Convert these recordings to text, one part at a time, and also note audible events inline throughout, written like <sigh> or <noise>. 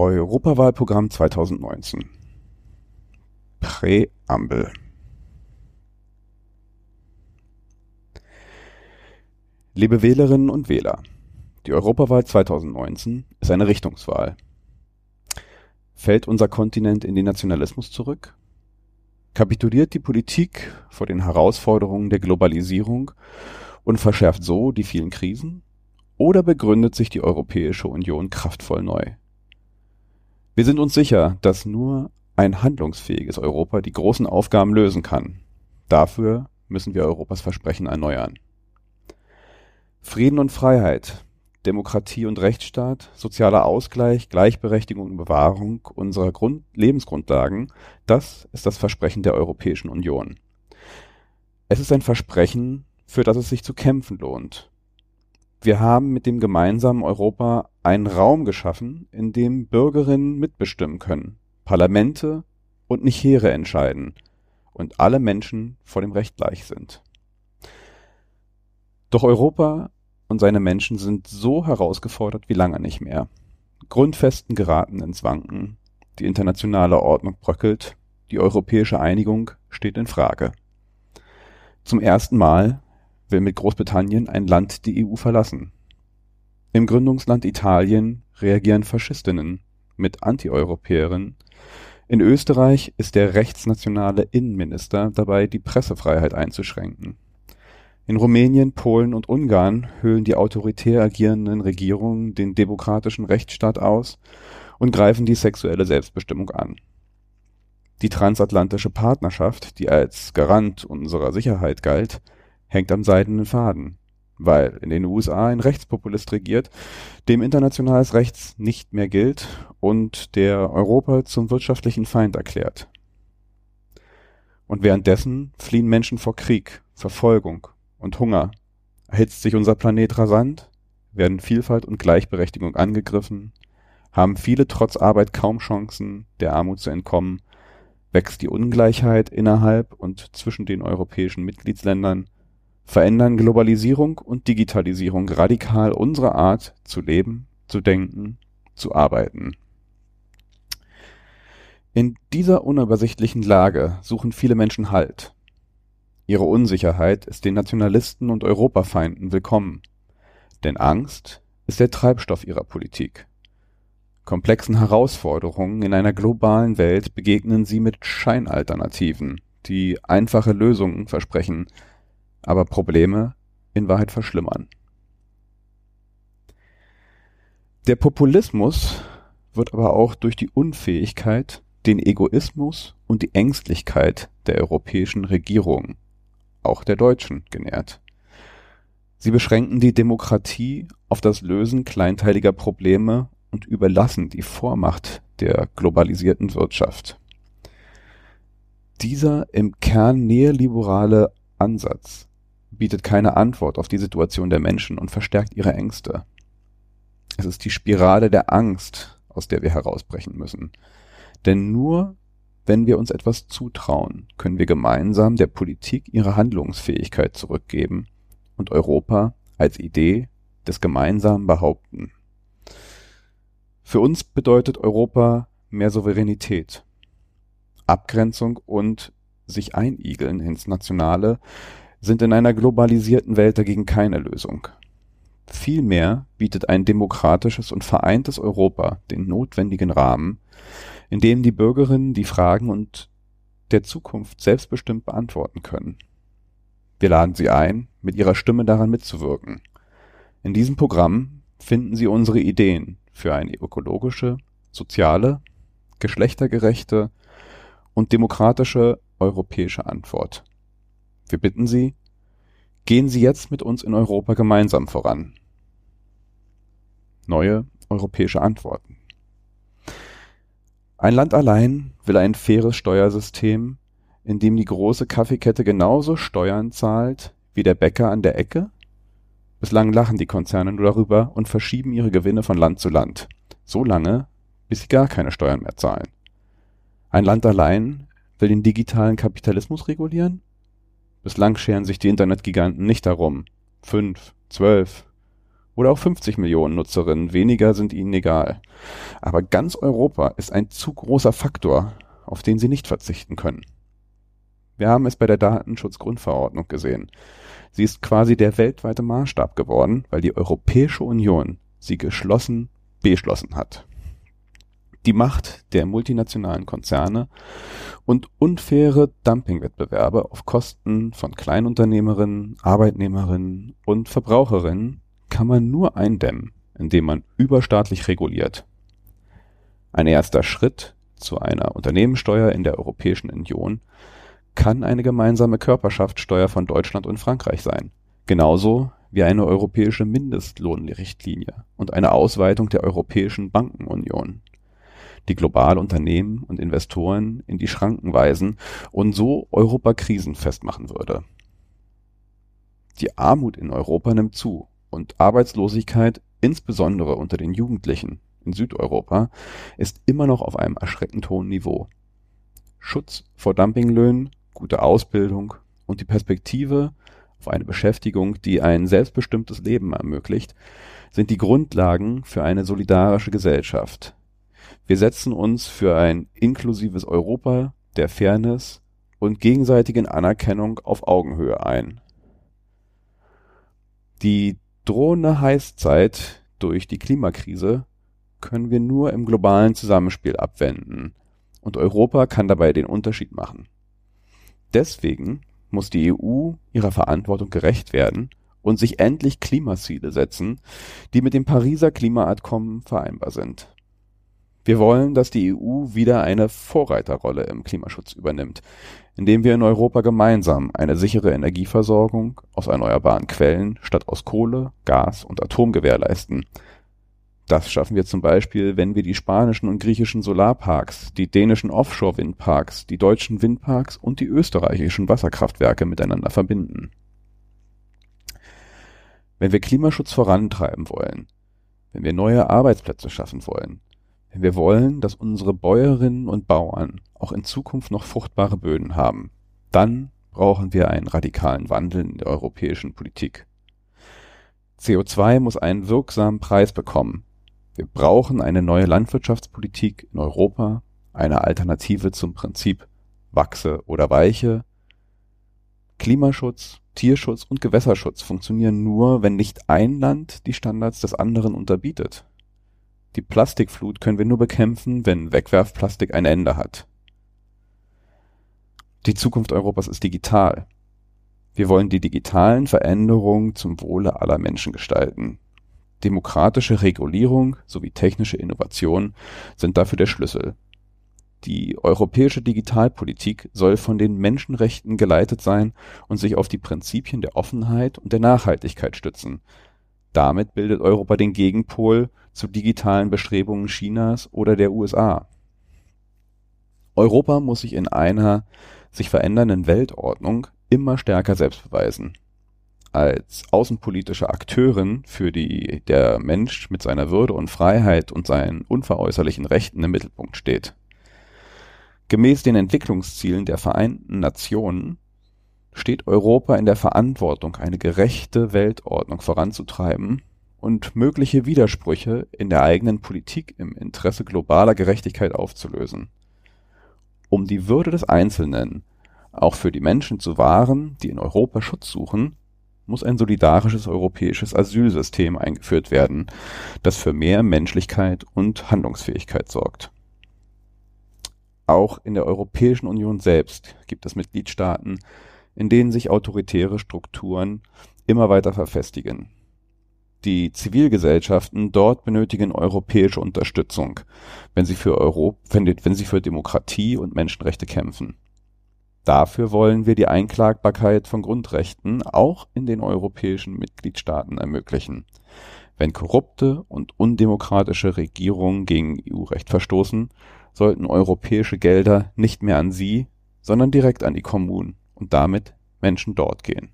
Europawahlprogramm 2019 Präambel Liebe Wählerinnen und Wähler, die Europawahl 2019 ist eine Richtungswahl. Fällt unser Kontinent in den Nationalismus zurück? Kapituliert die Politik vor den Herausforderungen der Globalisierung und verschärft so die vielen Krisen? Oder begründet sich die Europäische Union kraftvoll neu? Wir sind uns sicher, dass nur ein handlungsfähiges Europa die großen Aufgaben lösen kann. Dafür müssen wir Europas Versprechen erneuern. Frieden und Freiheit, Demokratie und Rechtsstaat, sozialer Ausgleich, Gleichberechtigung und Bewahrung unserer Grund Lebensgrundlagen, das ist das Versprechen der Europäischen Union. Es ist ein Versprechen, für das es sich zu kämpfen lohnt, wir haben mit dem gemeinsamen Europa einen Raum geschaffen, in dem Bürgerinnen mitbestimmen können, Parlamente und nicht Heere entscheiden und alle Menschen vor dem Recht gleich sind. Doch Europa und seine Menschen sind so herausgefordert wie lange nicht mehr. Grundfesten geraten ins Wanken, die internationale Ordnung bröckelt, die europäische Einigung steht in Frage. Zum ersten Mal will mit Großbritannien ein Land die EU verlassen. Im Gründungsland Italien reagieren Faschistinnen mit Antieuropäerinnen. In Österreich ist der rechtsnationale Innenminister dabei, die Pressefreiheit einzuschränken. In Rumänien, Polen und Ungarn höhlen die autoritär agierenden Regierungen den demokratischen Rechtsstaat aus und greifen die sexuelle Selbstbestimmung an. Die transatlantische Partnerschaft, die als Garant unserer Sicherheit galt, hängt am seidenen Faden, weil in den USA ein Rechtspopulist regiert, dem internationales Rechts nicht mehr gilt und der Europa zum wirtschaftlichen Feind erklärt. Und währenddessen fliehen Menschen vor Krieg, Verfolgung und Hunger, erhitzt sich unser Planet rasant, werden Vielfalt und Gleichberechtigung angegriffen, haben viele trotz Arbeit kaum Chancen, der Armut zu entkommen, wächst die Ungleichheit innerhalb und zwischen den europäischen Mitgliedsländern verändern Globalisierung und Digitalisierung radikal unsere Art zu leben, zu denken, zu arbeiten. In dieser unübersichtlichen Lage suchen viele Menschen Halt. Ihre Unsicherheit ist den Nationalisten und Europafeinden willkommen, denn Angst ist der Treibstoff ihrer Politik. Komplexen Herausforderungen in einer globalen Welt begegnen sie mit Scheinalternativen, die einfache Lösungen versprechen, aber Probleme in Wahrheit verschlimmern. Der Populismus wird aber auch durch die Unfähigkeit, den Egoismus und die Ängstlichkeit der europäischen Regierungen, auch der deutschen, genährt. Sie beschränken die Demokratie auf das Lösen kleinteiliger Probleme und überlassen die Vormacht der globalisierten Wirtschaft. Dieser im Kern neoliberale Ansatz bietet keine Antwort auf die Situation der Menschen und verstärkt ihre Ängste. Es ist die Spirale der Angst, aus der wir herausbrechen müssen. Denn nur wenn wir uns etwas zutrauen, können wir gemeinsam der Politik ihre Handlungsfähigkeit zurückgeben und Europa als Idee des Gemeinsamen behaupten. Für uns bedeutet Europa mehr Souveränität, Abgrenzung und sich einigeln ins Nationale sind in einer globalisierten Welt dagegen keine Lösung. Vielmehr bietet ein demokratisches und vereintes Europa den notwendigen Rahmen, in dem die Bürgerinnen die Fragen und der Zukunft selbstbestimmt beantworten können. Wir laden Sie ein, mit Ihrer Stimme daran mitzuwirken. In diesem Programm finden Sie unsere Ideen für eine ökologische, soziale, geschlechtergerechte und demokratische europäische Antwort. Wir bitten Sie, gehen Sie jetzt mit uns in Europa gemeinsam voran. Neue europäische Antworten. Ein Land allein will ein faires Steuersystem, in dem die große Kaffeekette genauso Steuern zahlt wie der Bäcker an der Ecke? Bislang lachen die Konzerne nur darüber und verschieben ihre Gewinne von Land zu Land, so lange, bis sie gar keine Steuern mehr zahlen. Ein Land allein will den digitalen Kapitalismus regulieren? Bislang scheren sich die Internetgiganten nicht darum, fünf, zwölf Oder auch 50 Millionen Nutzerinnen, weniger sind ihnen egal. Aber ganz Europa ist ein zu großer Faktor, auf den sie nicht verzichten können. Wir haben es bei der Datenschutzgrundverordnung gesehen. Sie ist quasi der weltweite Maßstab geworden, weil die Europäische Union sie geschlossen beschlossen hat. Die Macht der multinationalen Konzerne und unfaire Dumpingwettbewerbe auf Kosten von Kleinunternehmerinnen, Arbeitnehmerinnen und Verbraucherinnen kann man nur eindämmen, indem man überstaatlich reguliert. Ein erster Schritt zu einer Unternehmenssteuer in der Europäischen Union kann eine gemeinsame Körperschaftssteuer von Deutschland und Frankreich sein, genauso wie eine europäische Mindestlohnrichtlinie und eine Ausweitung der Europäischen Bankenunion, die global Unternehmen und Investoren in die Schranken weisen und so Europa krisenfest machen würde. Die Armut in Europa nimmt zu und Arbeitslosigkeit, insbesondere unter den Jugendlichen in Südeuropa, ist immer noch auf einem erschreckend hohen Niveau. Schutz vor Dumpinglöhnen, gute Ausbildung und die Perspektive auf eine Beschäftigung, die ein selbstbestimmtes Leben ermöglicht, sind die Grundlagen für eine solidarische Gesellschaft. Wir setzen uns für ein inklusives Europa der Fairness und gegenseitigen Anerkennung auf Augenhöhe ein. Die drohende Heißzeit durch die Klimakrise können wir nur im globalen Zusammenspiel abwenden, und Europa kann dabei den Unterschied machen. Deswegen muss die EU ihrer Verantwortung gerecht werden und sich endlich Klimaziele setzen, die mit dem Pariser Klimaabkommen vereinbar sind. Wir wollen, dass die EU wieder eine Vorreiterrolle im Klimaschutz übernimmt, indem wir in Europa gemeinsam eine sichere Energieversorgung aus erneuerbaren Quellen statt aus Kohle, Gas und Atom gewährleisten. Das schaffen wir zum Beispiel, wenn wir die spanischen und griechischen Solarparks, die dänischen Offshore-Windparks, die deutschen Windparks und die österreichischen Wasserkraftwerke miteinander verbinden. Wenn wir Klimaschutz vorantreiben wollen, wenn wir neue Arbeitsplätze schaffen wollen, wir wollen, dass unsere Bäuerinnen und Bauern auch in Zukunft noch fruchtbare Böden haben, dann brauchen wir einen radikalen Wandel in der europäischen Politik. CO2 muss einen wirksamen Preis bekommen. Wir brauchen eine neue Landwirtschaftspolitik in Europa, eine Alternative zum Prinzip wachse oder weiche. Klimaschutz, Tierschutz und Gewässerschutz funktionieren nur, wenn nicht ein Land die Standards des anderen unterbietet. Die Plastikflut können wir nur bekämpfen, wenn Wegwerfplastik ein Ende hat. Die Zukunft Europas ist digital. Wir wollen die digitalen Veränderungen zum Wohle aller Menschen gestalten. Demokratische Regulierung sowie technische Innovation sind dafür der Schlüssel. Die europäische Digitalpolitik soll von den Menschenrechten geleitet sein und sich auf die Prinzipien der Offenheit und der Nachhaltigkeit stützen. Damit bildet Europa den Gegenpol zu digitalen Bestrebungen Chinas oder der USA. Europa muss sich in einer sich verändernden Weltordnung immer stärker selbst beweisen. Als außenpolitische Akteurin, für die der Mensch mit seiner Würde und Freiheit und seinen unveräußerlichen Rechten im Mittelpunkt steht. Gemäß den Entwicklungszielen der Vereinten Nationen steht Europa in der Verantwortung, eine gerechte Weltordnung voranzutreiben und mögliche Widersprüche in der eigenen Politik im Interesse globaler Gerechtigkeit aufzulösen. Um die Würde des Einzelnen auch für die Menschen zu wahren, die in Europa Schutz suchen, muss ein solidarisches europäisches Asylsystem eingeführt werden, das für mehr Menschlichkeit und Handlungsfähigkeit sorgt. Auch in der Europäischen Union selbst gibt es Mitgliedstaaten, in denen sich autoritäre Strukturen immer weiter verfestigen die Zivilgesellschaften dort benötigen europäische Unterstützung, wenn sie für Euro wenn, sie für Demokratie und Menschenrechte kämpfen. Dafür wollen wir die Einklagbarkeit von Grundrechten auch in den europäischen Mitgliedstaaten ermöglichen. Wenn korrupte und undemokratische Regierungen gegen EU-Recht verstoßen, sollten europäische Gelder nicht mehr an sie, sondern direkt an die Kommunen und damit Menschen dort gehen.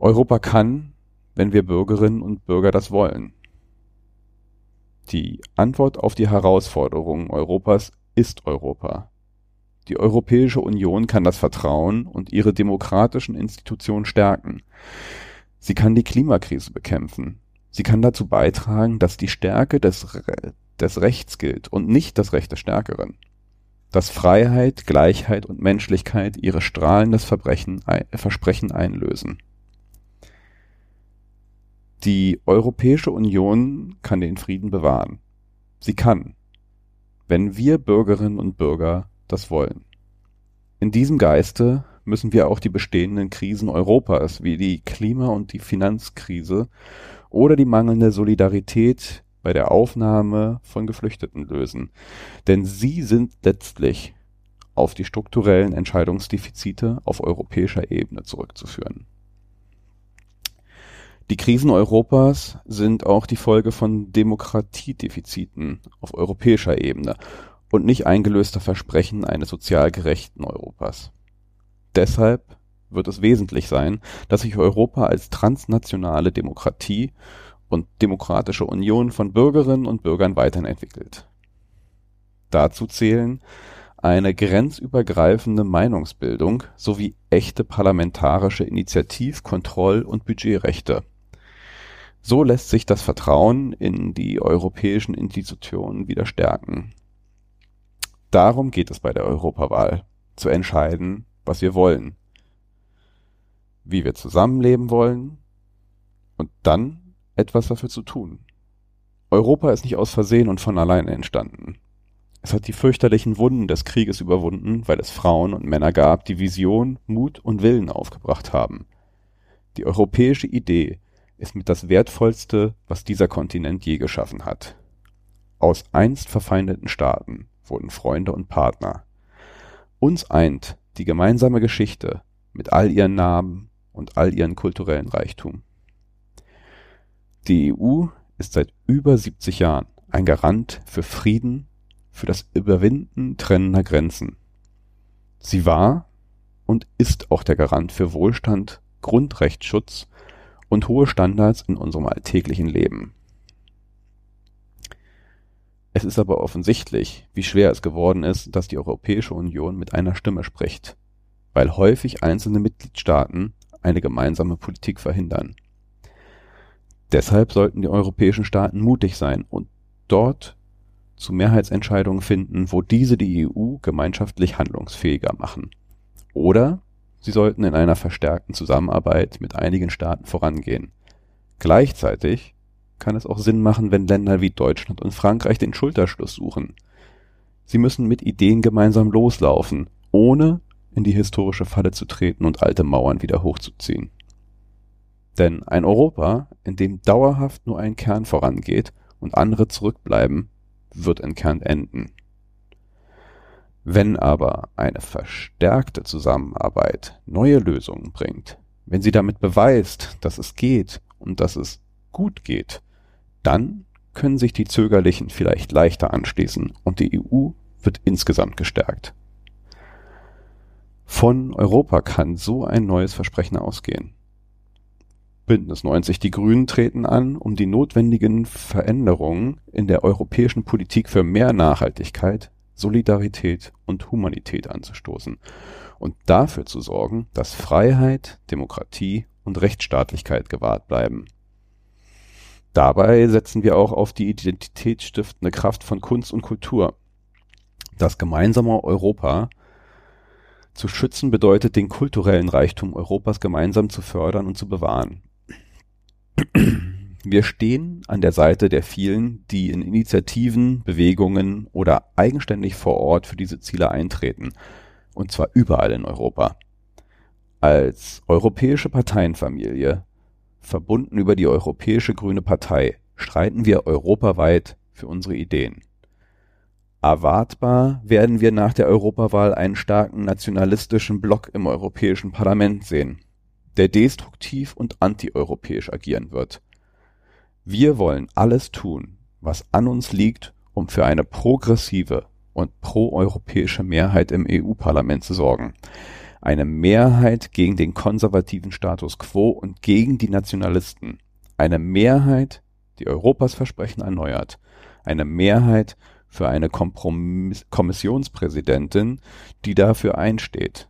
Europa kann, wenn wir Bürgerinnen und Bürger das wollen. Die Antwort auf die Herausforderungen Europas ist Europa. Die Europäische Union kann das Vertrauen und ihre demokratischen Institutionen stärken. Sie kann die Klimakrise bekämpfen. Sie kann dazu beitragen, dass die Stärke des, Re des Rechts gilt und nicht das Recht des Stärkeren. Dass Freiheit, Gleichheit und Menschlichkeit ihre strahlendes Verbrechen, Versprechen einlösen. Die Europäische Union kann den Frieden bewahren. Sie kann, wenn wir Bürgerinnen und Bürger das wollen. In diesem Geiste müssen wir auch die bestehenden Krisen Europas wie die Klima- und die Finanzkrise oder die mangelnde Solidarität bei der Aufnahme von Geflüchteten lösen. Denn sie sind letztlich auf die strukturellen Entscheidungsdefizite auf europäischer Ebene zurückzuführen. Die Krisen Europas sind auch die Folge von Demokratiedefiziten auf europäischer Ebene und nicht eingelöster Versprechen eines sozial gerechten Europas. Deshalb wird es wesentlich sein, dass sich Europa als transnationale Demokratie und demokratische Union von Bürgerinnen und Bürgern weiterentwickelt. Dazu zählen eine grenzübergreifende Meinungsbildung sowie echte parlamentarische Initiativ-, Kontroll- und Budgetrechte. So lässt sich das Vertrauen in die europäischen Institutionen wieder stärken. Darum geht es bei der Europawahl, zu entscheiden, was wir wollen, wie wir zusammenleben wollen und dann etwas dafür zu tun. Europa ist nicht aus Versehen und von alleine entstanden. Es hat die fürchterlichen Wunden des Krieges überwunden, weil es Frauen und Männer gab, die Vision, Mut und Willen aufgebracht haben. Die europäische Idee ist mit das Wertvollste, was dieser Kontinent je geschaffen hat. Aus einst verfeindeten Staaten wurden Freunde und Partner. Uns eint die gemeinsame Geschichte mit all ihren Namen und all ihren kulturellen Reichtum. Die EU ist seit über 70 Jahren ein Garant für Frieden, für das Überwinden trennender Grenzen. Sie war und ist auch der Garant für Wohlstand, Grundrechtsschutz und hohe Standards in unserem alltäglichen Leben. Es ist aber offensichtlich, wie schwer es geworden ist, dass die Europäische Union mit einer Stimme spricht, weil häufig einzelne Mitgliedstaaten eine gemeinsame Politik verhindern. Deshalb sollten die europäischen Staaten mutig sein und dort zu Mehrheitsentscheidungen finden, wo diese die EU gemeinschaftlich handlungsfähiger machen. Oder sie sollten in einer verstärkten Zusammenarbeit mit einigen Staaten vorangehen. Gleichzeitig kann es auch Sinn machen, wenn Länder wie Deutschland und Frankreich den Schulterschluss suchen. Sie müssen mit Ideen gemeinsam loslaufen, ohne in die historische Falle zu treten und alte Mauern wieder hochzuziehen. Denn ein Europa, in dem dauerhaft nur ein Kern vorangeht und andere zurückbleiben, wird entkernt enden. Wenn aber eine verstärkte Zusammenarbeit neue Lösungen bringt, wenn sie damit beweist, dass es geht und dass es gut geht, dann können sich die Zögerlichen vielleicht leichter anschließen und die EU wird insgesamt gestärkt. Von Europa kann so ein neues Versprechen ausgehen. Bündnis 90 Die Grünen treten an, um die notwendigen Veränderungen in der europäischen Politik für mehr Nachhaltigkeit, Solidarität und Humanität anzustoßen und dafür zu sorgen, dass Freiheit, Demokratie und Rechtsstaatlichkeit gewahrt bleiben. Dabei setzen wir auch auf die identitätsstiftende Kraft von Kunst und Kultur. Das gemeinsame Europa zu schützen bedeutet, den kulturellen Reichtum Europas gemeinsam zu fördern und zu bewahren. Wir stehen an der Seite der vielen, die in Initiativen, Bewegungen oder eigenständig vor Ort für diese Ziele eintreten, und zwar überall in Europa. Als europäische Parteienfamilie, verbunden über die Europäische Grüne Partei, streiten wir europaweit für unsere Ideen. Erwartbar werden wir nach der Europawahl einen starken nationalistischen Block im Europäischen Parlament sehen der destruktiv und antieuropäisch agieren wird. Wir wollen alles tun, was an uns liegt, um für eine progressive und proeuropäische Mehrheit im EU-Parlament zu sorgen. Eine Mehrheit gegen den konservativen Status quo und gegen die Nationalisten. Eine Mehrheit, die Europas Versprechen erneuert. Eine Mehrheit für eine Kompromiss Kommissionspräsidentin, die dafür einsteht.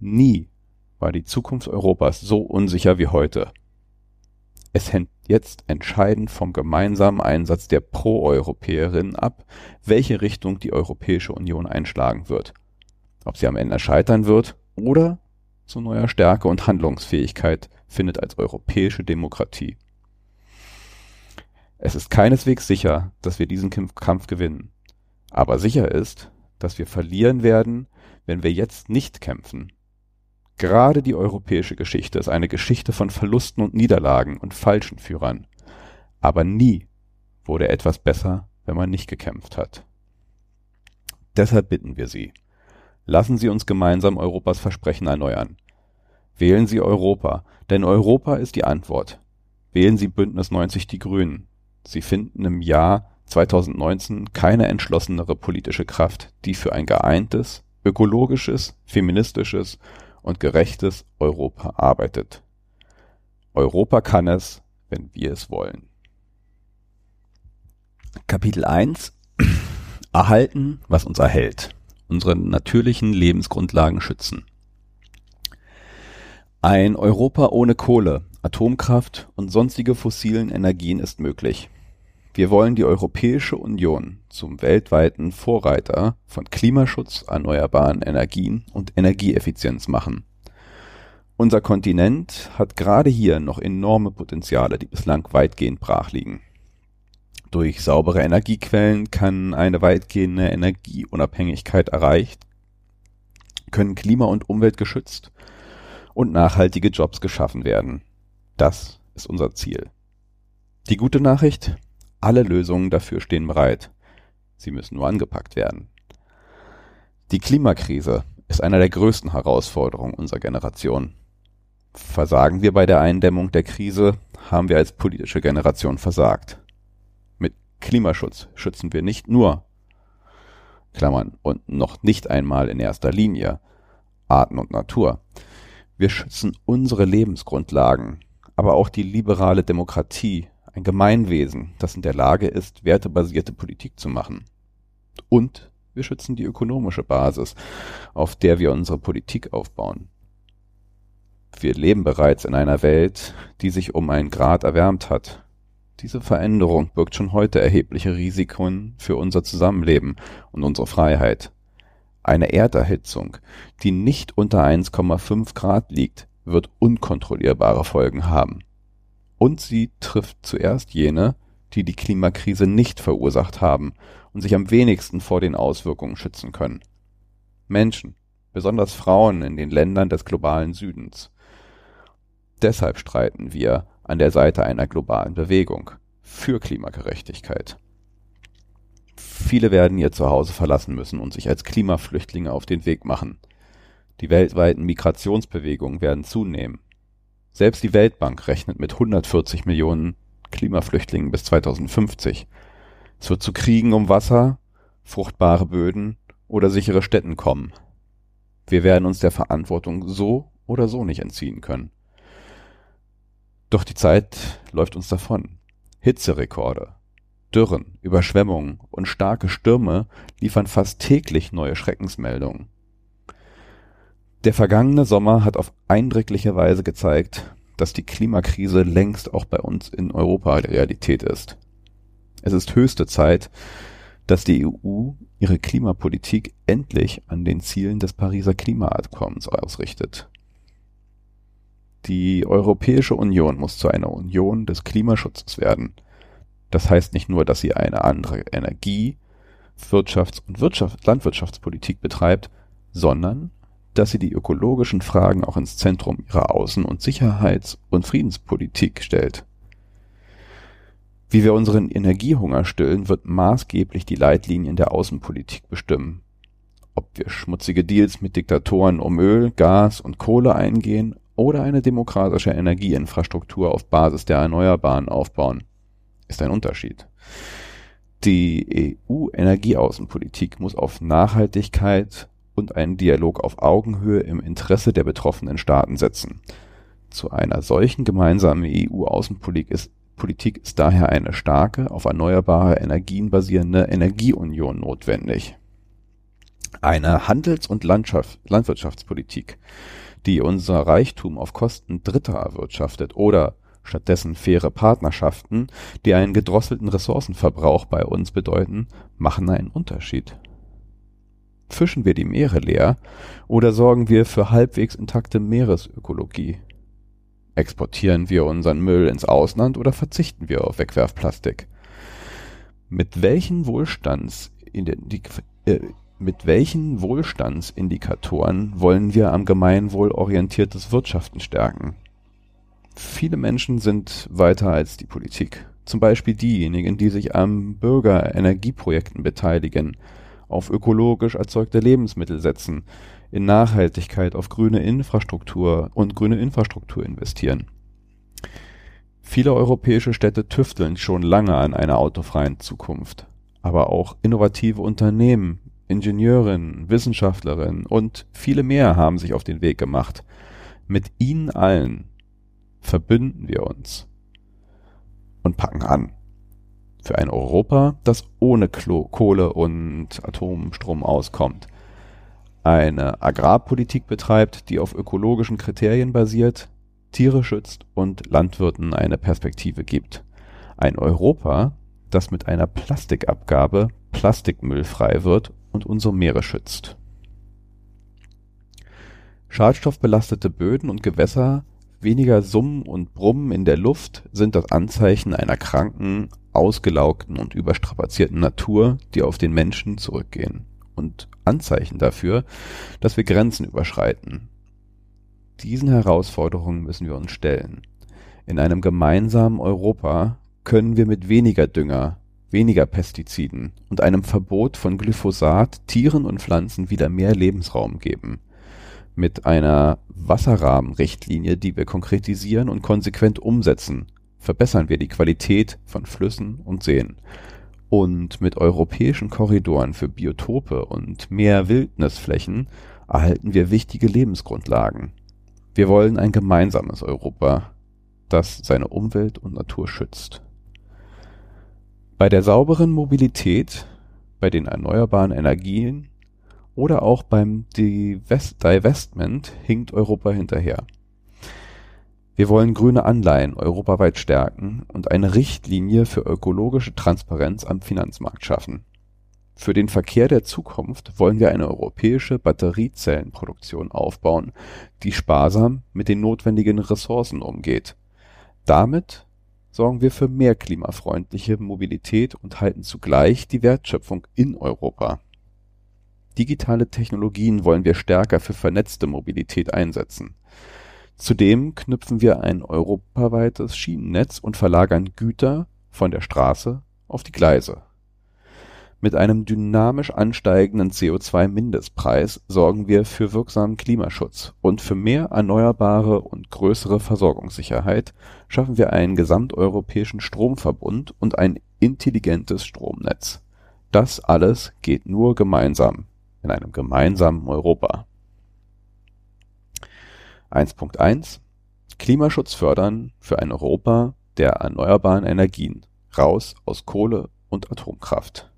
Nie war die Zukunft Europas so unsicher wie heute. Es hängt jetzt entscheidend vom gemeinsamen Einsatz der Pro-Europäerinnen ab, welche Richtung die Europäische Union einschlagen wird. Ob sie am Ende scheitern wird oder zu neuer Stärke und Handlungsfähigkeit findet als europäische Demokratie. Es ist keineswegs sicher, dass wir diesen Kampf gewinnen. Aber sicher ist, dass wir verlieren werden, wenn wir jetzt nicht kämpfen. Gerade die europäische Geschichte ist eine Geschichte von Verlusten und Niederlagen und falschen Führern. Aber nie wurde etwas besser, wenn man nicht gekämpft hat. Deshalb bitten wir Sie, lassen Sie uns gemeinsam Europas Versprechen erneuern. Wählen Sie Europa, denn Europa ist die Antwort. Wählen Sie Bündnis 90 Die Grünen. Sie finden im Jahr 2019 keine entschlossenere politische Kraft, die für ein geeintes, ökologisches, feministisches und gerechtes Europa arbeitet. Europa kann es, wenn wir es wollen. Kapitel 1 <clears throat> Erhalten, was uns erhält. Unsere natürlichen Lebensgrundlagen schützen. Ein Europa ohne Kohle, Atomkraft und sonstige fossilen Energien ist möglich. Wir wollen die Europäische Union zum weltweiten Vorreiter von Klimaschutz, erneuerbaren Energien und Energieeffizienz machen. Unser Kontinent hat gerade hier noch enorme Potenziale, die bislang weitgehend brach liegen. Durch saubere Energiequellen kann eine weitgehende Energieunabhängigkeit erreicht, können Klima und Umwelt geschützt und nachhaltige Jobs geschaffen werden. Das ist unser Ziel. Die gute Nachricht, alle Lösungen dafür stehen bereit. Sie müssen nur angepackt werden. Die Klimakrise ist einer der größten Herausforderungen unserer Generation. Versagen wir bei der Eindämmung der Krise, haben wir als politische Generation versagt. Mit Klimaschutz schützen wir nicht nur Klammern und noch nicht einmal in erster Linie Arten und Natur. Wir schützen unsere Lebensgrundlagen, aber auch die liberale Demokratie ein Gemeinwesen, das in der Lage ist, wertebasierte Politik zu machen. Und wir schützen die ökonomische Basis, auf der wir unsere Politik aufbauen. Wir leben bereits in einer Welt, die sich um einen Grad erwärmt hat. Diese Veränderung birgt schon heute erhebliche Risiken für unser Zusammenleben und unsere Freiheit. Eine Erderhitzung, die nicht unter 1,5 Grad liegt, wird unkontrollierbare Folgen haben und sie trifft zuerst jene, die die Klimakrise nicht verursacht haben und sich am wenigsten vor den Auswirkungen schützen können. Menschen, besonders Frauen in den Ländern des globalen Südens. Deshalb streiten wir an der Seite einer globalen Bewegung für Klimagerechtigkeit. Viele werden ihr Zuhause verlassen müssen und sich als Klimaflüchtlinge auf den Weg machen. Die weltweiten Migrationsbewegungen werden zunehmen. Selbst die Weltbank rechnet mit 140 Millionen Klimaflüchtlingen bis 2050. Es wird zu Kriegen um Wasser, fruchtbare Böden oder sichere Städten kommen. Wir werden uns der Verantwortung so oder so nicht entziehen können. Doch die Zeit läuft uns davon. Hitzerekorde, Dürren, Überschwemmungen und starke Stürme liefern fast täglich neue Schreckensmeldungen. Der vergangene Sommer hat auf eindrückliche Weise gezeigt, dass die Klimakrise längst auch bei uns in Europa Realität ist. Es ist höchste Zeit, dass die EU ihre Klimapolitik endlich an den Zielen des Pariser Klimaabkommens ausrichtet. Die Europäische Union muss zu einer Union des Klimaschutzes werden. Das heißt nicht nur, dass sie eine andere Energie-, Wirtschafts- und Wirtschaft Landwirtschaftspolitik betreibt, sondern dass sie die ökologischen Fragen auch ins Zentrum ihrer Außen- und Sicherheits- und Friedenspolitik stellt. Wie wir unseren Energiehunger stillen, wird maßgeblich die Leitlinien der Außenpolitik bestimmen. Ob wir schmutzige Deals mit Diktatoren um Öl, Gas und Kohle eingehen oder eine demokratische Energieinfrastruktur auf Basis der Erneuerbaren aufbauen, ist ein Unterschied. Die EU-Energieaußenpolitik muss auf Nachhaltigkeit, und einen Dialog auf Augenhöhe im Interesse der betroffenen Staaten setzen. Zu einer solchen gemeinsamen EU-Außenpolitik ist, daher eine starke, auf erneuerbare Energien basierende Energieunion notwendig. Eine Handels- und Landschaft, Landwirtschaftspolitik, die unser Reichtum auf Kosten Dritter erwirtschaftet oder Stattdessen faire Partnerschaften, die einen gedrosselten Ressourcenverbrauch bei uns bedeuten, machen einen Unterschied. Fischen wir die Meere leer oder sorgen wir für halbwegs intakte Meeresökologie? Exportieren wir unseren Müll ins Ausland oder verzichten wir auf Wegwerfplastik? Mit welchen Wohlstands äh, mit welchen Wohlstandsindikatoren wollen wir am Gemeinwohl orientiertes Wirtschaften stärken? Viele Menschen sind weiter als die Politik. Zum Beispiel diejenigen, die sich am Bürgerenergieprojekten beteiligen, auf ökologisch erzeugte Lebensmittel setzen, in Nachhaltigkeit auf grüne Infrastruktur und grüne Infrastruktur investieren. Viele europäische Städte tüfteln schon lange an einer autofreien Zukunft. Aber auch innovative Unternehmen, Ingenieurinnen, Wissenschaftlerinnen und viele mehr haben sich auf den Weg gemacht. Mit ihnen allen verbünden wir uns und packen an. Für ein Europa, das ohne Klo Kohle und Atomstrom auskommt. Eine Agrarpolitik betreibt, die auf ökologischen Kriterien basiert, Tiere schützt und Landwirten eine Perspektive gibt. Ein Europa, das mit einer Plastikabgabe plastikmüllfrei wird und unsere Meere schützt. Schadstoffbelastete Böden und Gewässer Weniger Summen und Brummen in der Luft sind das Anzeichen einer kranken, ausgelaugten und überstrapazierten Natur, die auf den Menschen zurückgehen und Anzeichen dafür, dass wir Grenzen überschreiten. Diesen Herausforderungen müssen wir uns stellen. In einem gemeinsamen Europa können wir mit weniger Dünger, weniger Pestiziden und einem Verbot von Glyphosat Tieren und Pflanzen wieder mehr Lebensraum geben mit einer Wasserrahmenrichtlinie, die wir konkretisieren und konsequent umsetzen, verbessern wir die Qualität von Flüssen und Seen. Und mit europäischen Korridoren für Biotope und mehr Wildnisflächen erhalten wir wichtige Lebensgrundlagen. Wir wollen ein gemeinsames Europa, das seine Umwelt und Natur schützt. Bei der sauberen Mobilität, bei den erneuerbaren Energien oder auch beim Divestment hinkt Europa hinterher. Wir wollen grüne Anleihen europaweit stärken und eine Richtlinie für ökologische Transparenz am Finanzmarkt schaffen. Für den Verkehr der Zukunft wollen wir eine europäische Batteriezellenproduktion aufbauen, die sparsam mit den notwendigen Ressourcen umgeht. Damit sorgen wir für mehr klimafreundliche Mobilität und halten zugleich die Wertschöpfung in Europa Digitale Technologien wollen wir stärker für vernetzte Mobilität einsetzen. Zudem knüpfen wir ein europaweites Schienennetz und verlagern Güter von der Straße auf die Gleise. Mit einem dynamisch ansteigenden CO2-Mindestpreis sorgen wir für wirksamen Klimaschutz und für mehr erneuerbare und größere Versorgungssicherheit schaffen wir einen gesamteuropäischen Stromverbund und ein intelligentes Stromnetz. Das alles geht nur gemeinsam in einem gemeinsamen Europa. 1.1 Klimaschutz fördern für ein Europa der erneuerbaren Energien, raus aus Kohle und Atomkraft.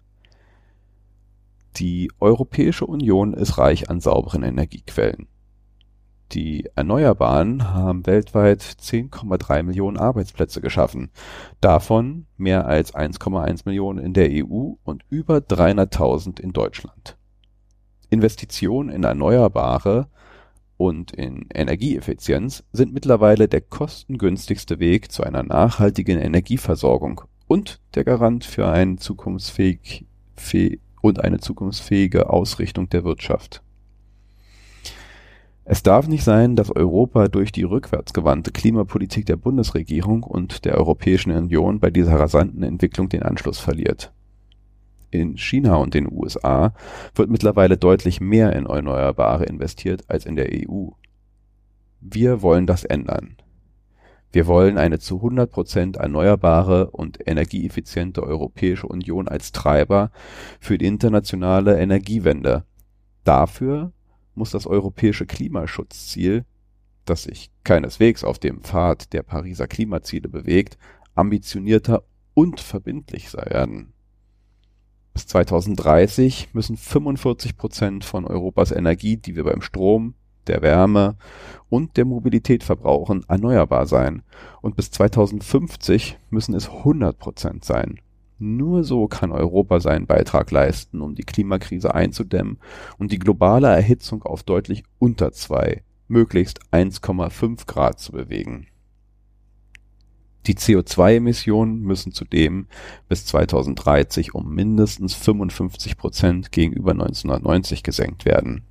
Die Europäische Union ist reich an sauberen Energiequellen. Die Erneuerbaren haben weltweit 10,3 Millionen Arbeitsplätze geschaffen, davon mehr als 1,1 Millionen in der EU und über 300.000 in Deutschland Investitionen in Erneuerbare und in Energieeffizienz sind mittlerweile der kostengünstigste Weg zu einer nachhaltigen Energieversorgung und der Garant für ein zukunftsfähig und eine zukunftsfähige Ausrichtung der Wirtschaft. Es darf nicht sein, dass Europa durch die rückwärtsgewandte Klimapolitik der Bundesregierung und der Europäischen Union bei dieser rasanten Entwicklung den Anschluss verliert in China und den USA wird mittlerweile deutlich mehr in Erneuerbare investiert als in der EU. Wir wollen das ändern. Wir wollen eine zu 100 Prozent erneuerbare und energieeffiziente Europäische Union als Treiber für die internationale Energiewende. Dafür muss das europäische Klimaschutzziel, das sich keineswegs auf dem Pfad der Pariser Klimaziele bewegt, ambitionierter und verbindlich werden bis 2030 müssen 45 Prozent von Europas Energie, die wir beim Strom, der Wärme und der Mobilität verbrauchen, erneuerbar sein und bis 2050 müssen es 100 Prozent sein. Nur so kann Europa seinen Beitrag leisten, um die Klimakrise einzudämmen und die globale Erhitzung auf deutlich unter zwei, möglichst 1,5 Grad zu bewegen. Die CO2-Emissionen müssen zudem bis 2030 um mindestens 55 Prozent gegenüber 1990 gesenkt werden.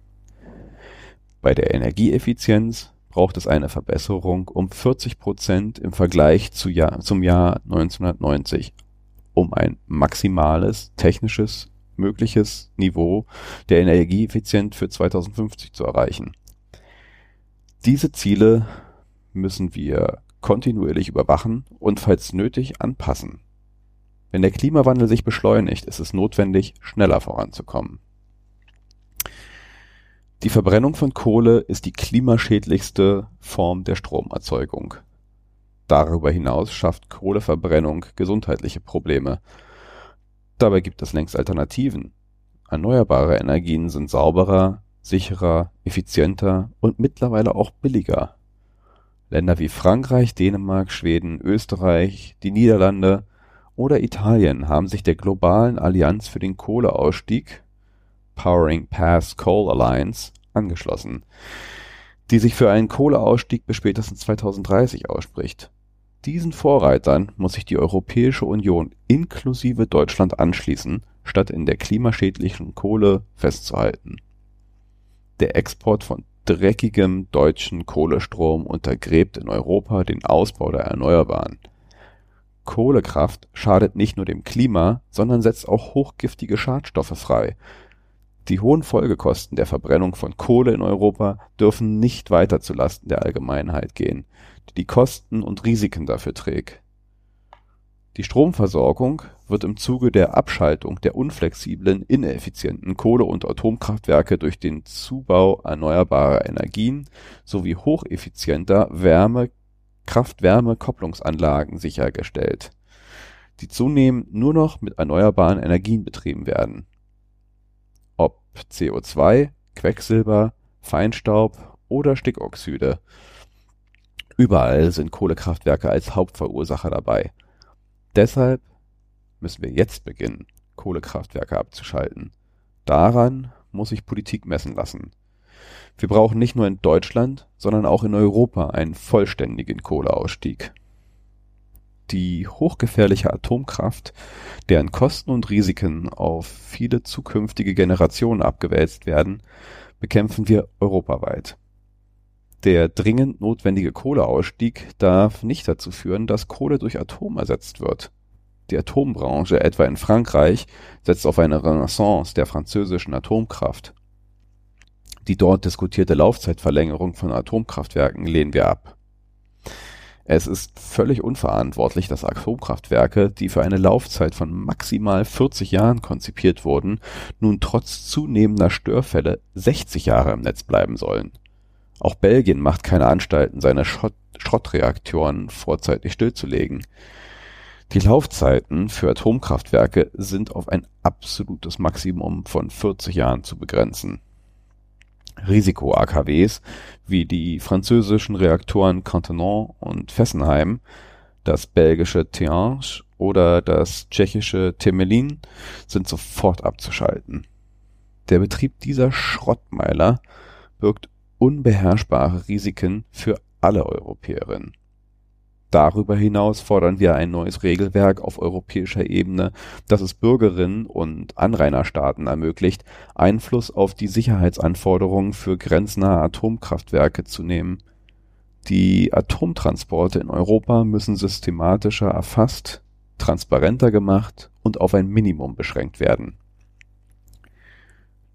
Bei der Energieeffizienz braucht es eine Verbesserung um 40 Prozent im Vergleich zu Jahr, zum Jahr 1990, um ein maximales technisches mögliches Niveau der Energieeffizienz für 2050 zu erreichen. Diese Ziele müssen wir kontinuierlich überwachen und falls nötig anpassen. Wenn der Klimawandel sich beschleunigt, ist es notwendig, schneller voranzukommen. Die Verbrennung von Kohle ist die klimaschädlichste Form der Stromerzeugung. Darüber hinaus schafft Kohleverbrennung gesundheitliche Probleme. Dabei gibt es längst Alternativen. Erneuerbare Energien sind sauberer, sicherer, effizienter und mittlerweile auch billiger Länder wie Frankreich, Dänemark, Schweden, Österreich, die Niederlande oder Italien haben sich der globalen Allianz für den Kohleausstieg (Powering Past Coal Alliance) angeschlossen, die sich für einen Kohleausstieg bis spätestens 2030 ausspricht. Diesen Vorreitern muss sich die Europäische Union inklusive Deutschland anschließen, statt in der klimaschädlichen Kohle festzuhalten. Der Export von dreckigem deutschen Kohlestrom untergräbt in Europa den Ausbau der Erneuerbaren. Kohlekraft schadet nicht nur dem Klima, sondern setzt auch hochgiftige Schadstoffe frei. Die hohen Folgekosten der Verbrennung von Kohle in Europa dürfen nicht weiter zu Lasten der Allgemeinheit gehen, die die Kosten und Risiken dafür trägt die Stromversorgung wird im Zuge der Abschaltung der unflexiblen, ineffizienten Kohle und Atomkraftwerke durch den Zubau erneuerbarer Energien sowie hocheffizienter Kraft-Wärme-Kopplungsanlagen sichergestellt, die zunehmend nur noch mit erneuerbaren Energien betrieben werden. Ob CO2, Quecksilber, Feinstaub oder Stickoxide, überall sind Kohlekraftwerke als Hauptverursacher dabei Deshalb müssen wir jetzt beginnen, Kohlekraftwerke abzuschalten. Daran muss sich Politik messen lassen. Wir brauchen nicht nur in Deutschland, sondern auch in Europa einen vollständigen Kohleausstieg. Die hochgefährliche Atomkraft, deren Kosten und Risiken auf viele zukünftige Generationen abgewälzt werden, bekämpfen wir europaweit. Der dringend notwendige Kohleausstieg darf nicht dazu führen, dass Kohle durch Atom ersetzt wird. Die Atombranche, etwa in Frankreich, setzt auf eine Renaissance der französischen Atomkraft. Die dort diskutierte Laufzeitverlängerung von Atomkraftwerken lehnen wir ab. Es ist völlig unverantwortlich, dass Atomkraftwerke, die für eine Laufzeit von maximal 40 Jahren konzipiert wurden, nun trotz zunehmender Störfälle 60 Jahre im Netz bleiben sollen auch Belgien macht keine Anstalten, seine Schrott Schrottreaktoren vorzeitig stillzulegen. Die Laufzeiten für Atomkraftwerke sind auf ein absolutes Maximum von 40 Jahren zu begrenzen. Risiko-AKWs wie die französischen Reaktoren Cantenon und Fessenheim, das belgische Tihange oder das tschechische Temelin sind sofort abzuschalten. Der Betrieb dieser Schrottmeiler birgt unbeherrschbare Risiken für alle Europäerinnen. Darüber hinaus fordern wir ein neues Regelwerk auf europäischer Ebene, das es Bürgerinnen und Anrainerstaaten ermöglicht, Einfluss auf die Sicherheitsanforderungen für grenznahe Atomkraftwerke zu nehmen. Die Atomtransporte in Europa müssen systematischer erfasst, transparenter gemacht und auf ein Minimum beschränkt werden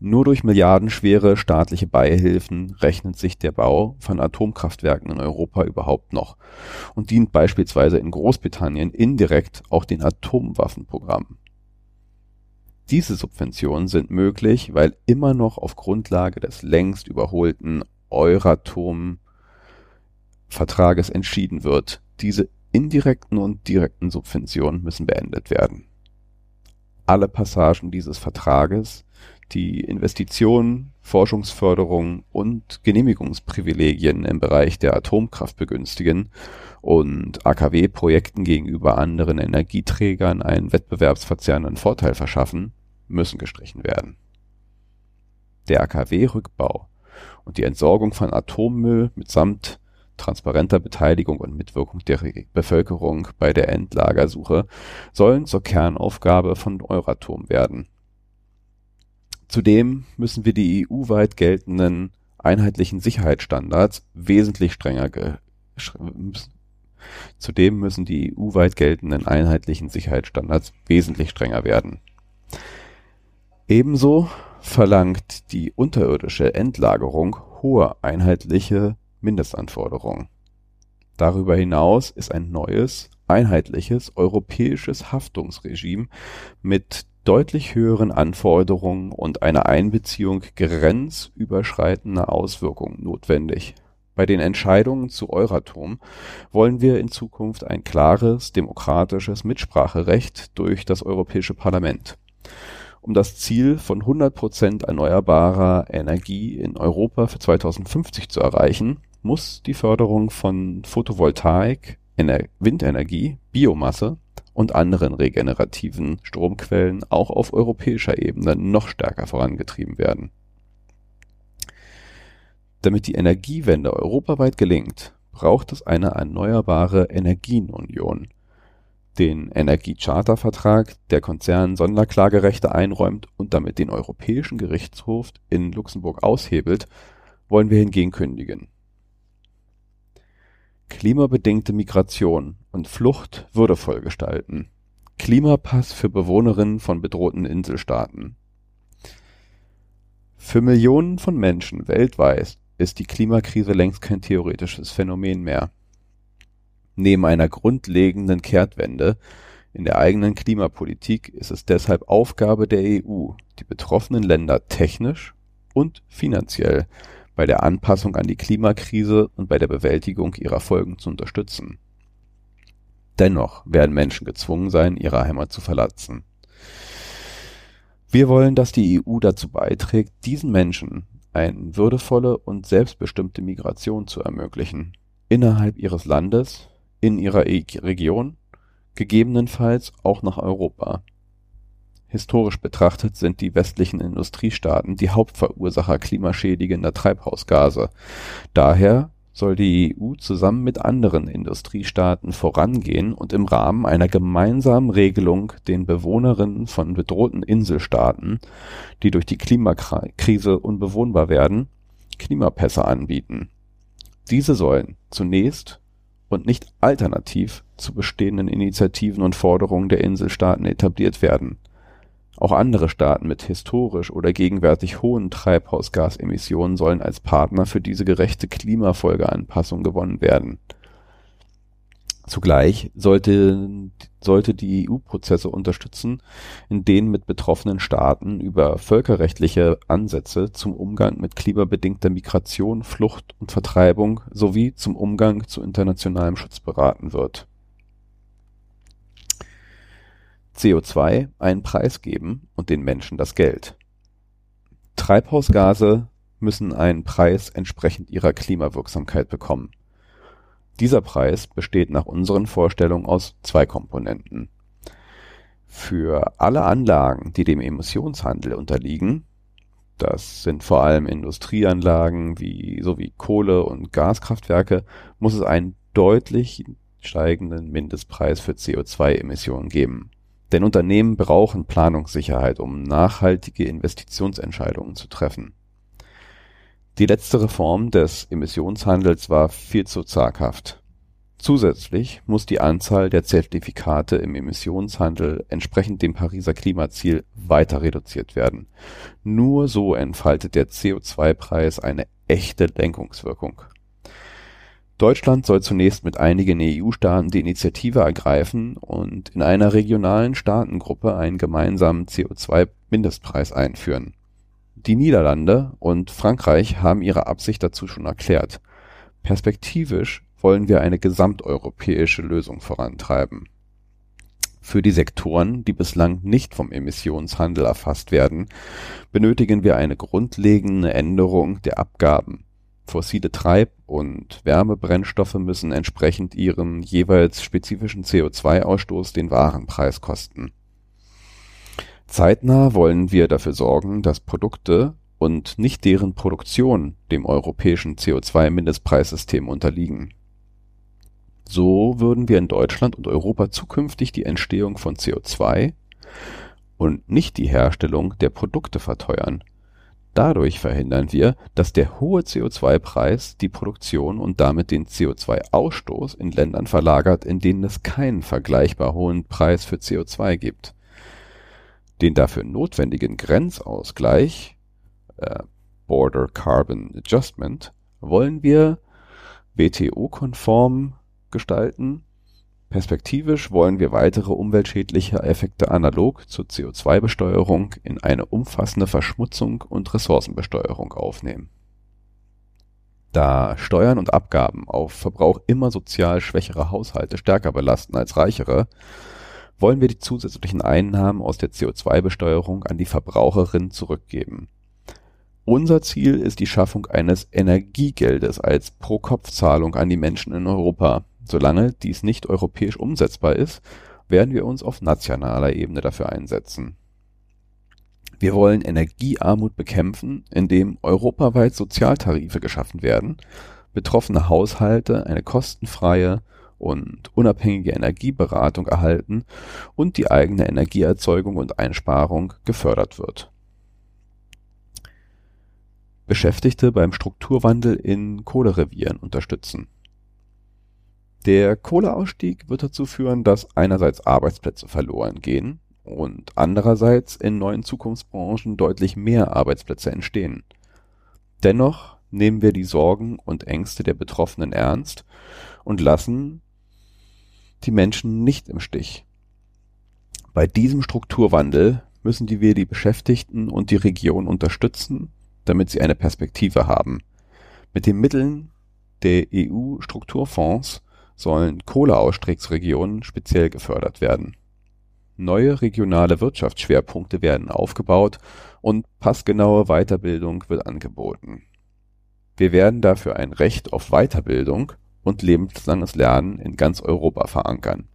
nur durch milliardenschwere staatliche Beihilfen rechnet sich der Bau von Atomkraftwerken in Europa überhaupt noch und dient beispielsweise in Großbritannien indirekt auch den Atomwaffenprogrammen. Diese Subventionen sind möglich, weil immer noch auf Grundlage des längst überholten Euratom-Vertrages entschieden wird, diese indirekten und direkten Subventionen müssen beendet werden. Alle Passagen dieses Vertrages die Investitionen, Forschungsförderung und Genehmigungsprivilegien im Bereich der Atomkraft begünstigen und AKW-Projekten gegenüber anderen Energieträgern einen wettbewerbsverzerrenden Vorteil verschaffen, müssen gestrichen werden. Der AKW-Rückbau und die Entsorgung von Atommüll mitsamt transparenter Beteiligung und Mitwirkung der Bevölkerung bei der Endlagersuche sollen zur Kernaufgabe von Euratom werden. Zudem müssen wir die EU-weit geltenden einheitlichen Sicherheitsstandards wesentlich strenger Zudem müssen die EU-weit geltenden einheitlichen Sicherheitsstandards wesentlich strenger werden. Ebenso verlangt die unterirdische Endlagerung hohe einheitliche Mindestanforderungen. Darüber hinaus ist ein neues, einheitliches europäisches Haftungsregime mit deutlich höheren Anforderungen und einer Einbeziehung grenzüberschreitender Auswirkungen notwendig. Bei den Entscheidungen zu Euratom wollen wir in Zukunft ein klares demokratisches Mitspracherecht durch das Europäische Parlament um das Ziel von 100 Prozent erneuerbarer Energie in Europa für 2050 zu erreichen, muss die Förderung von Photovoltaik, Windenergie, Biomasse und anderen regenerativen Stromquellen auch auf europäischer Ebene noch stärker vorangetrieben werden. Damit die Energiewende europaweit gelingt, braucht es eine erneuerbare Energienunion den Energiecharta-Vertrag der Konzernen Sonderklagerechte einräumt und damit den Europäischen Gerichtshof in Luxemburg aushebelt, wollen wir hingegen kündigen. Klimabedingte Migration und Flucht würdevoll gestalten. Klimapass für Bewohnerinnen von bedrohten Inselstaaten. Für Millionen von Menschen weltweit ist die Klimakrise längst kein theoretisches Phänomen mehr Neben einer grundlegenden Kehrtwende in der eigenen Klimapolitik ist es deshalb Aufgabe der EU, die betroffenen Länder technisch und finanziell bei der Anpassung an die Klimakrise und bei der Bewältigung ihrer Folgen zu unterstützen. Dennoch werden Menschen gezwungen sein, ihre Heimat zu verlassen. Wir wollen, dass die EU dazu beiträgt, diesen Menschen eine würdevolle und selbstbestimmte Migration zu ermöglichen, innerhalb ihres Landes in ihrer Region, gegebenenfalls auch nach Europa. Historisch betrachtet sind die westlichen Industriestaaten die Hauptverursacher klimaschädigender Treibhausgase. Daher soll die EU zusammen mit anderen Industriestaaten vorangehen und im Rahmen einer gemeinsamen Regelung den Bewohnerinnen von bedrohten Inselstaaten, die durch die Klimakrise unbewohnbar werden, Klimapässe anbieten. Diese sollen zunächst und nicht alternativ zu bestehenden Initiativen und Forderungen der Inselstaaten etabliert werden. Auch andere Staaten mit historisch oder gegenwärtig hohen Treibhausgasemissionen sollen als Partner für diese gerechte Klimafolgeanpassung gewonnen werden Zugleich sollte, sollte die EU Prozesse unterstützen, in denen mit betroffenen Staaten über völkerrechtliche Ansätze zum Umgang mit klimabedingter Migration, Flucht und Vertreibung sowie zum Umgang zu internationalem Schutz beraten wird. CO2 einen Preis geben und den Menschen das Geld. Treibhausgase müssen einen Preis entsprechend ihrer Klimawirksamkeit bekommen dieser Preis besteht nach unseren Vorstellungen aus zwei Komponenten. Für alle Anlagen, die dem Emissionshandel unterliegen (das sind vor allem Industrieanlagen wie sowie Kohle und Gaskraftwerke), muss es einen deutlich steigenden Mindestpreis für CO2-Emissionen geben. Denn Unternehmen brauchen Planungssicherheit, um nachhaltige Investitionsentscheidungen zu treffen die letzte Reform des Emissionshandels war viel zu zaghaft. Zusätzlich muss die Anzahl der Zertifikate im Emissionshandel entsprechend dem Pariser Klimaziel weiter reduziert werden. Nur so entfaltet der CO2-Preis eine echte Lenkungswirkung. Deutschland soll zunächst mit einigen EU-Staaten die Initiative ergreifen und in einer regionalen Staatengruppe einen gemeinsamen CO2-Mindestpreis einführen die Niederlande und Frankreich haben ihre Absicht dazu schon erklärt. Perspektivisch wollen wir eine gesamteuropäische Lösung vorantreiben. Für die Sektoren, die bislang nicht vom Emissionshandel erfasst werden, benötigen wir eine grundlegende Änderung der Abgaben. Fossile Treib und Wärmebrennstoffe müssen entsprechend ihrem jeweils spezifischen CO2-Ausstoß den Warenpreis kosten. Zeitnah wollen wir dafür sorgen, dass Produkte und nicht deren Produktion dem europäischen CO2-Mindestpreissystem unterliegen. So würden wir in Deutschland und Europa zukünftig die Entstehung von CO2 und nicht die Herstellung der Produkte verteuern. Dadurch verhindern wir, dass der hohe CO2-Preis die Produktion und damit den CO2-Ausstoß in Ländern verlagert, in denen es keinen vergleichbar hohen Preis für CO2 gibt. Den dafür notwendigen Grenzausgleich äh, Border Carbon Adjustment wollen wir WTO-konform gestalten. Perspektivisch wollen wir weitere umweltschädliche Effekte analog zur CO2-Besteuerung in eine umfassende Verschmutzung und Ressourcenbesteuerung aufnehmen. Da Steuern und Abgaben auf Verbrauch immer sozial schwächere Haushalte stärker belasten als reichere, wollen wir die zusätzlichen Einnahmen aus der CO2-Besteuerung an die Verbraucherin zurückgeben unser Ziel ist die Schaffung eines Energiegeldes als Pro-Kopf-Zahlung an die Menschen in Europa. Solange dies nicht europäisch umsetzbar ist, werden wir uns auf nationaler Ebene dafür einsetzen. Wir wollen Energiearmut bekämpfen, indem europaweit Sozialtarife geschaffen werden, betroffene Haushalte eine kostenfreie und unabhängige Energieberatung erhalten und die eigene Energieerzeugung und Einsparung gefördert wird Beschäftigte beim Strukturwandel in Kohlerevieren unterstützen. Der Kohleausstieg wird dazu führen, dass einerseits Arbeitsplätze verloren gehen und andererseits in neuen Zukunftsbranchen deutlich mehr Arbeitsplätze entstehen. Dennoch nehmen wir die Sorgen und Ängste der Betroffenen ernst und lassen die Menschen nicht im Stich. Bei diesem Strukturwandel müssen wir die Beschäftigten und die Region unterstützen damit sie eine Perspektive haben. Mit den Mitteln der EU-Strukturfonds sollen Kohleausstiegsregionen speziell gefördert werden. Neue regionale Wirtschaftsschwerpunkte werden aufgebaut und passgenaue Weiterbildung wird angeboten. Wir werden dafür ein Recht auf Weiterbildung und lebenslanges Lernen in ganz Europa verankern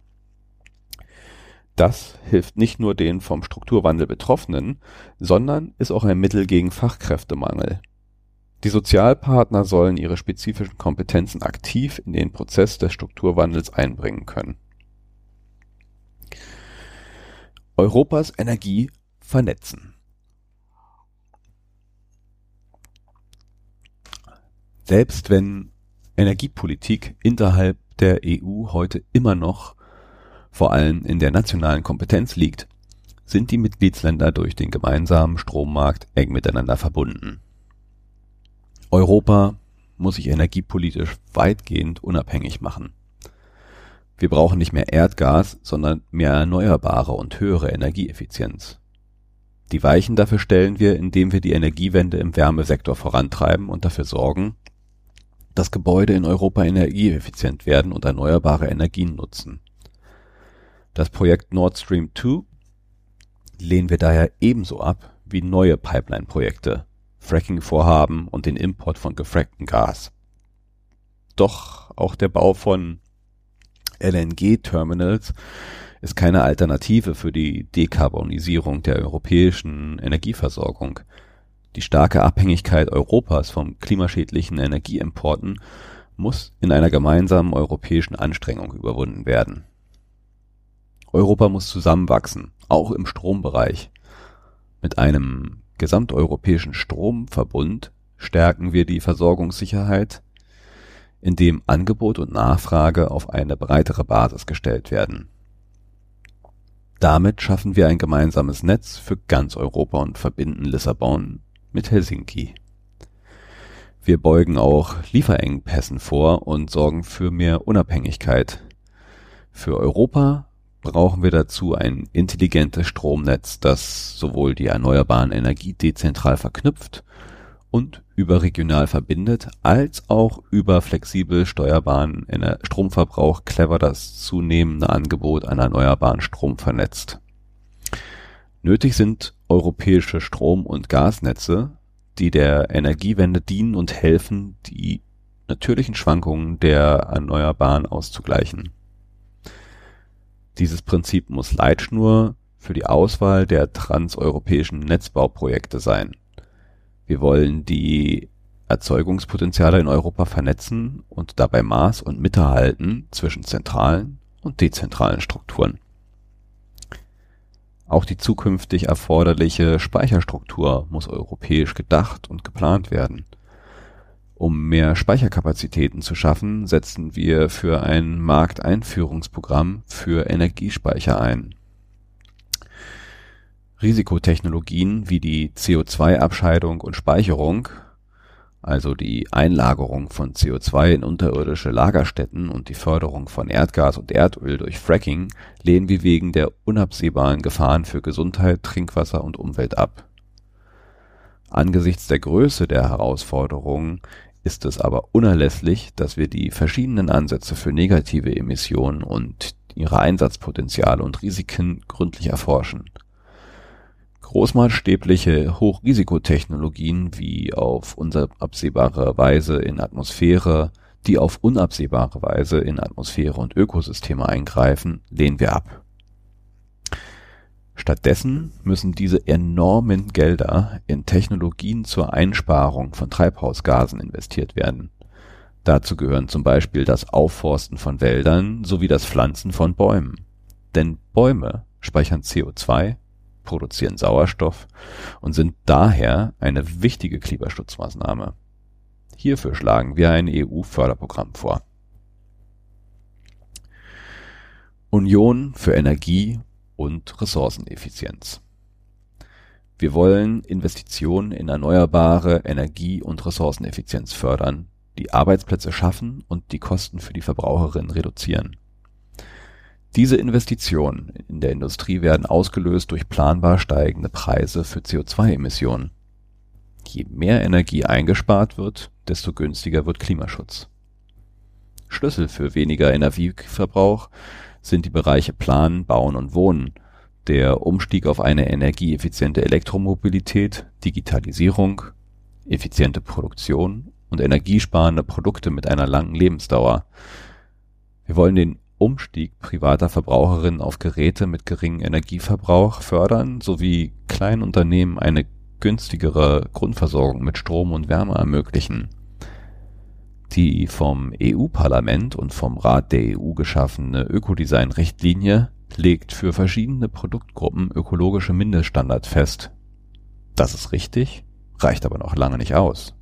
das hilft nicht nur den vom Strukturwandel Betroffenen, sondern ist auch ein Mittel gegen Fachkräftemangel. Die Sozialpartner sollen ihre spezifischen Kompetenzen aktiv in den Prozess des Strukturwandels einbringen können. Europas Energie vernetzen. Selbst wenn Energiepolitik innerhalb der EU heute immer noch vor allem in der nationalen Kompetenz liegt, sind die Mitgliedsländer durch den gemeinsamen Strommarkt eng miteinander verbunden. Europa muss sich energiepolitisch weitgehend unabhängig machen. Wir brauchen nicht mehr Erdgas, sondern mehr erneuerbare und höhere Energieeffizienz. Die Weichen dafür stellen wir, indem wir die Energiewende im Wärmesektor vorantreiben und dafür sorgen, dass Gebäude in Europa energieeffizient werden und erneuerbare Energien nutzen. Das Projekt Nord Stream 2 lehnen wir daher ebenso ab wie neue Pipeline-Projekte, Fracking-Vorhaben und den Import von gefracktem Gas. Doch auch der Bau von LNG-Terminals ist keine Alternative für die Dekarbonisierung der europäischen Energieversorgung. Die starke Abhängigkeit Europas von klimaschädlichen Energieimporten muss in einer gemeinsamen europäischen Anstrengung überwunden werden Europa muss zusammenwachsen, auch im Strombereich. Mit einem gesamteuropäischen Stromverbund stärken wir die Versorgungssicherheit, indem Angebot und Nachfrage auf eine breitere Basis gestellt werden. Damit schaffen wir ein gemeinsames Netz für ganz Europa und verbinden Lissabon mit Helsinki. Wir beugen auch Lieferengpässen vor und sorgen für mehr Unabhängigkeit. Für Europa brauchen wir dazu ein intelligentes Stromnetz, das sowohl die erneuerbaren Energie dezentral verknüpft und überregional verbindet, als auch über flexibel steuerbaren Stromverbrauch clever das zunehmende Angebot an erneuerbaren Strom vernetzt. Nötig sind europäische Strom und Gasnetze, die der Energiewende dienen und helfen, die natürlichen Schwankungen der Erneuerbaren auszugleichen. Dieses Prinzip muss Leitschnur für die Auswahl der transeuropäischen Netzbauprojekte sein. Wir wollen die Erzeugungspotenziale in Europa vernetzen und dabei Maß und Mitte halten zwischen zentralen und dezentralen Strukturen. Auch die zukünftig erforderliche Speicherstruktur muss europäisch gedacht und geplant werden. Um mehr Speicherkapazitäten zu schaffen, setzen wir für ein Markteinführungsprogramm für Energiespeicher ein. Risikotechnologien wie die CO2-Abscheidung und Speicherung also die Einlagerung von CO2 in unterirdische Lagerstätten und die Förderung von Erdgas und Erdöl durch Fracking lehnen wir wegen der unabsehbaren Gefahren für Gesundheit, Trinkwasser und Umwelt ab. Angesichts der Größe der Herausforderungen ist es aber unerlässlich, dass wir die verschiedenen Ansätze für negative Emissionen und ihre Einsatzpotenziale und Risiken gründlich erforschen Großmaßstäbliche Hochrisikotechnologien wie auf unabsehbare Weise in Atmosphäre die auf unabsehbare Weise in Atmosphäre und Ökosysteme eingreifen, lehnen wir ab. Stattdessen müssen diese enormen Gelder in Technologien zur Einsparung von Treibhausgasen investiert werden. Dazu gehören zum Beispiel das Aufforsten von Wäldern sowie das Pflanzen von Bäumen. Denn Bäume speichern CO2 produzieren Sauerstoff und sind daher eine wichtige Klimaschutzmaßnahme. Hierfür schlagen wir ein EU-Förderprogramm vor. Union für Energie und Ressourceneffizienz. Wir wollen Investitionen in erneuerbare Energie und Ressourceneffizienz fördern, die Arbeitsplätze schaffen und die Kosten für die Verbraucherinnen reduzieren diese Investitionen in der Industrie werden ausgelöst durch planbar steigende Preise für CO2-Emissionen. Je mehr Energie eingespart wird, desto günstiger wird Klimaschutz. Schlüssel für weniger Energieverbrauch sind die Bereiche Planen, Bauen und Wohnen, der Umstieg auf eine energieeffiziente Elektromobilität, Digitalisierung, effiziente Produktion und energiesparende Produkte mit einer langen Lebensdauer. Wir wollen den Umstieg privater Verbraucherinnen auf Geräte mit geringem Energieverbrauch fördern sowie kleinen Unternehmen eine günstigere Grundversorgung mit Strom und Wärme ermöglichen. Die vom EU-Parlament und vom Rat der EU geschaffene Ökodesign-Richtlinie legt für verschiedene Produktgruppen ökologische Mindeststandards fest. Das ist richtig, reicht aber noch lange nicht aus.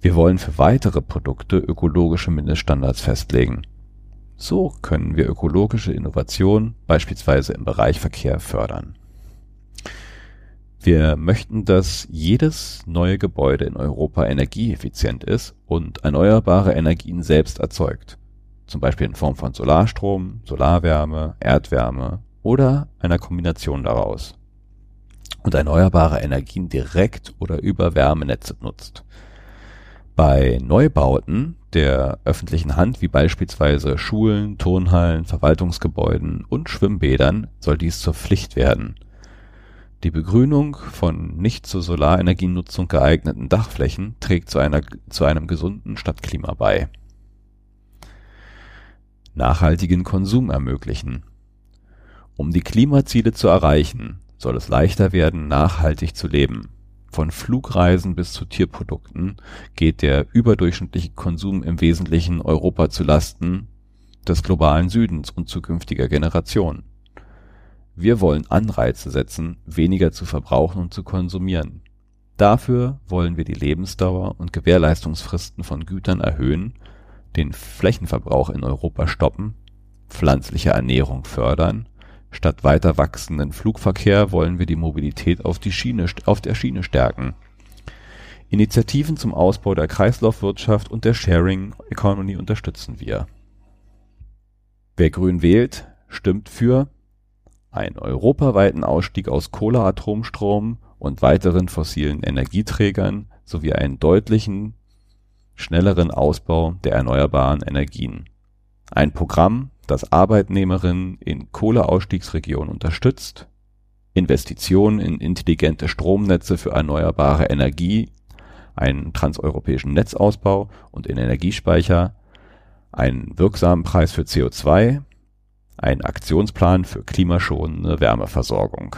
Wir wollen für weitere Produkte ökologische Mindeststandards festlegen so können wir ökologische Innovation beispielsweise im Bereich Verkehr fördern. Wir möchten, dass jedes neue Gebäude in Europa energieeffizient ist und erneuerbare Energien selbst erzeugt, zum Beispiel in Form von Solarstrom, Solarwärme, Erdwärme oder einer Kombination daraus und erneuerbare Energien direkt oder über Wärmenetze nutzt. Bei Neubauten der öffentlichen Hand wie beispielsweise Schulen, Turnhallen, Verwaltungsgebäuden und Schwimmbädern soll dies zur Pflicht werden. Die Begrünung von nicht zur Solarenergienutzung geeigneten Dachflächen trägt zu, einer, zu einem gesunden Stadtklima bei. Nachhaltigen Konsum ermöglichen. Um die Klimaziele zu erreichen, soll es leichter werden, nachhaltig zu leben von Flugreisen bis zu Tierprodukten geht der überdurchschnittliche Konsum im Wesentlichen Europa zu Lasten des globalen Südens und zukünftiger Generationen. Wir wollen Anreize setzen, weniger zu verbrauchen und zu konsumieren. Dafür wollen wir die Lebensdauer und Gewährleistungsfristen von Gütern erhöhen, den Flächenverbrauch in Europa stoppen, pflanzliche Ernährung fördern Statt weiter wachsenden Flugverkehr wollen wir die Mobilität auf, die Schiene, auf der Schiene stärken. Initiativen zum Ausbau der Kreislaufwirtschaft und der Sharing Economy unterstützen wir. Wer grün wählt, stimmt für einen europaweiten Ausstieg aus Kohleatomstrom und weiteren fossilen Energieträgern sowie einen deutlichen schnelleren Ausbau der erneuerbaren Energien. Ein Programm, das Arbeitnehmerinnen in Kohleausstiegsregionen unterstützt, Investitionen in intelligente Stromnetze für erneuerbare Energie, einen transeuropäischen Netzausbau und in Energiespeicher, einen wirksamen Preis für CO2, einen Aktionsplan für klimaschonende Wärmeversorgung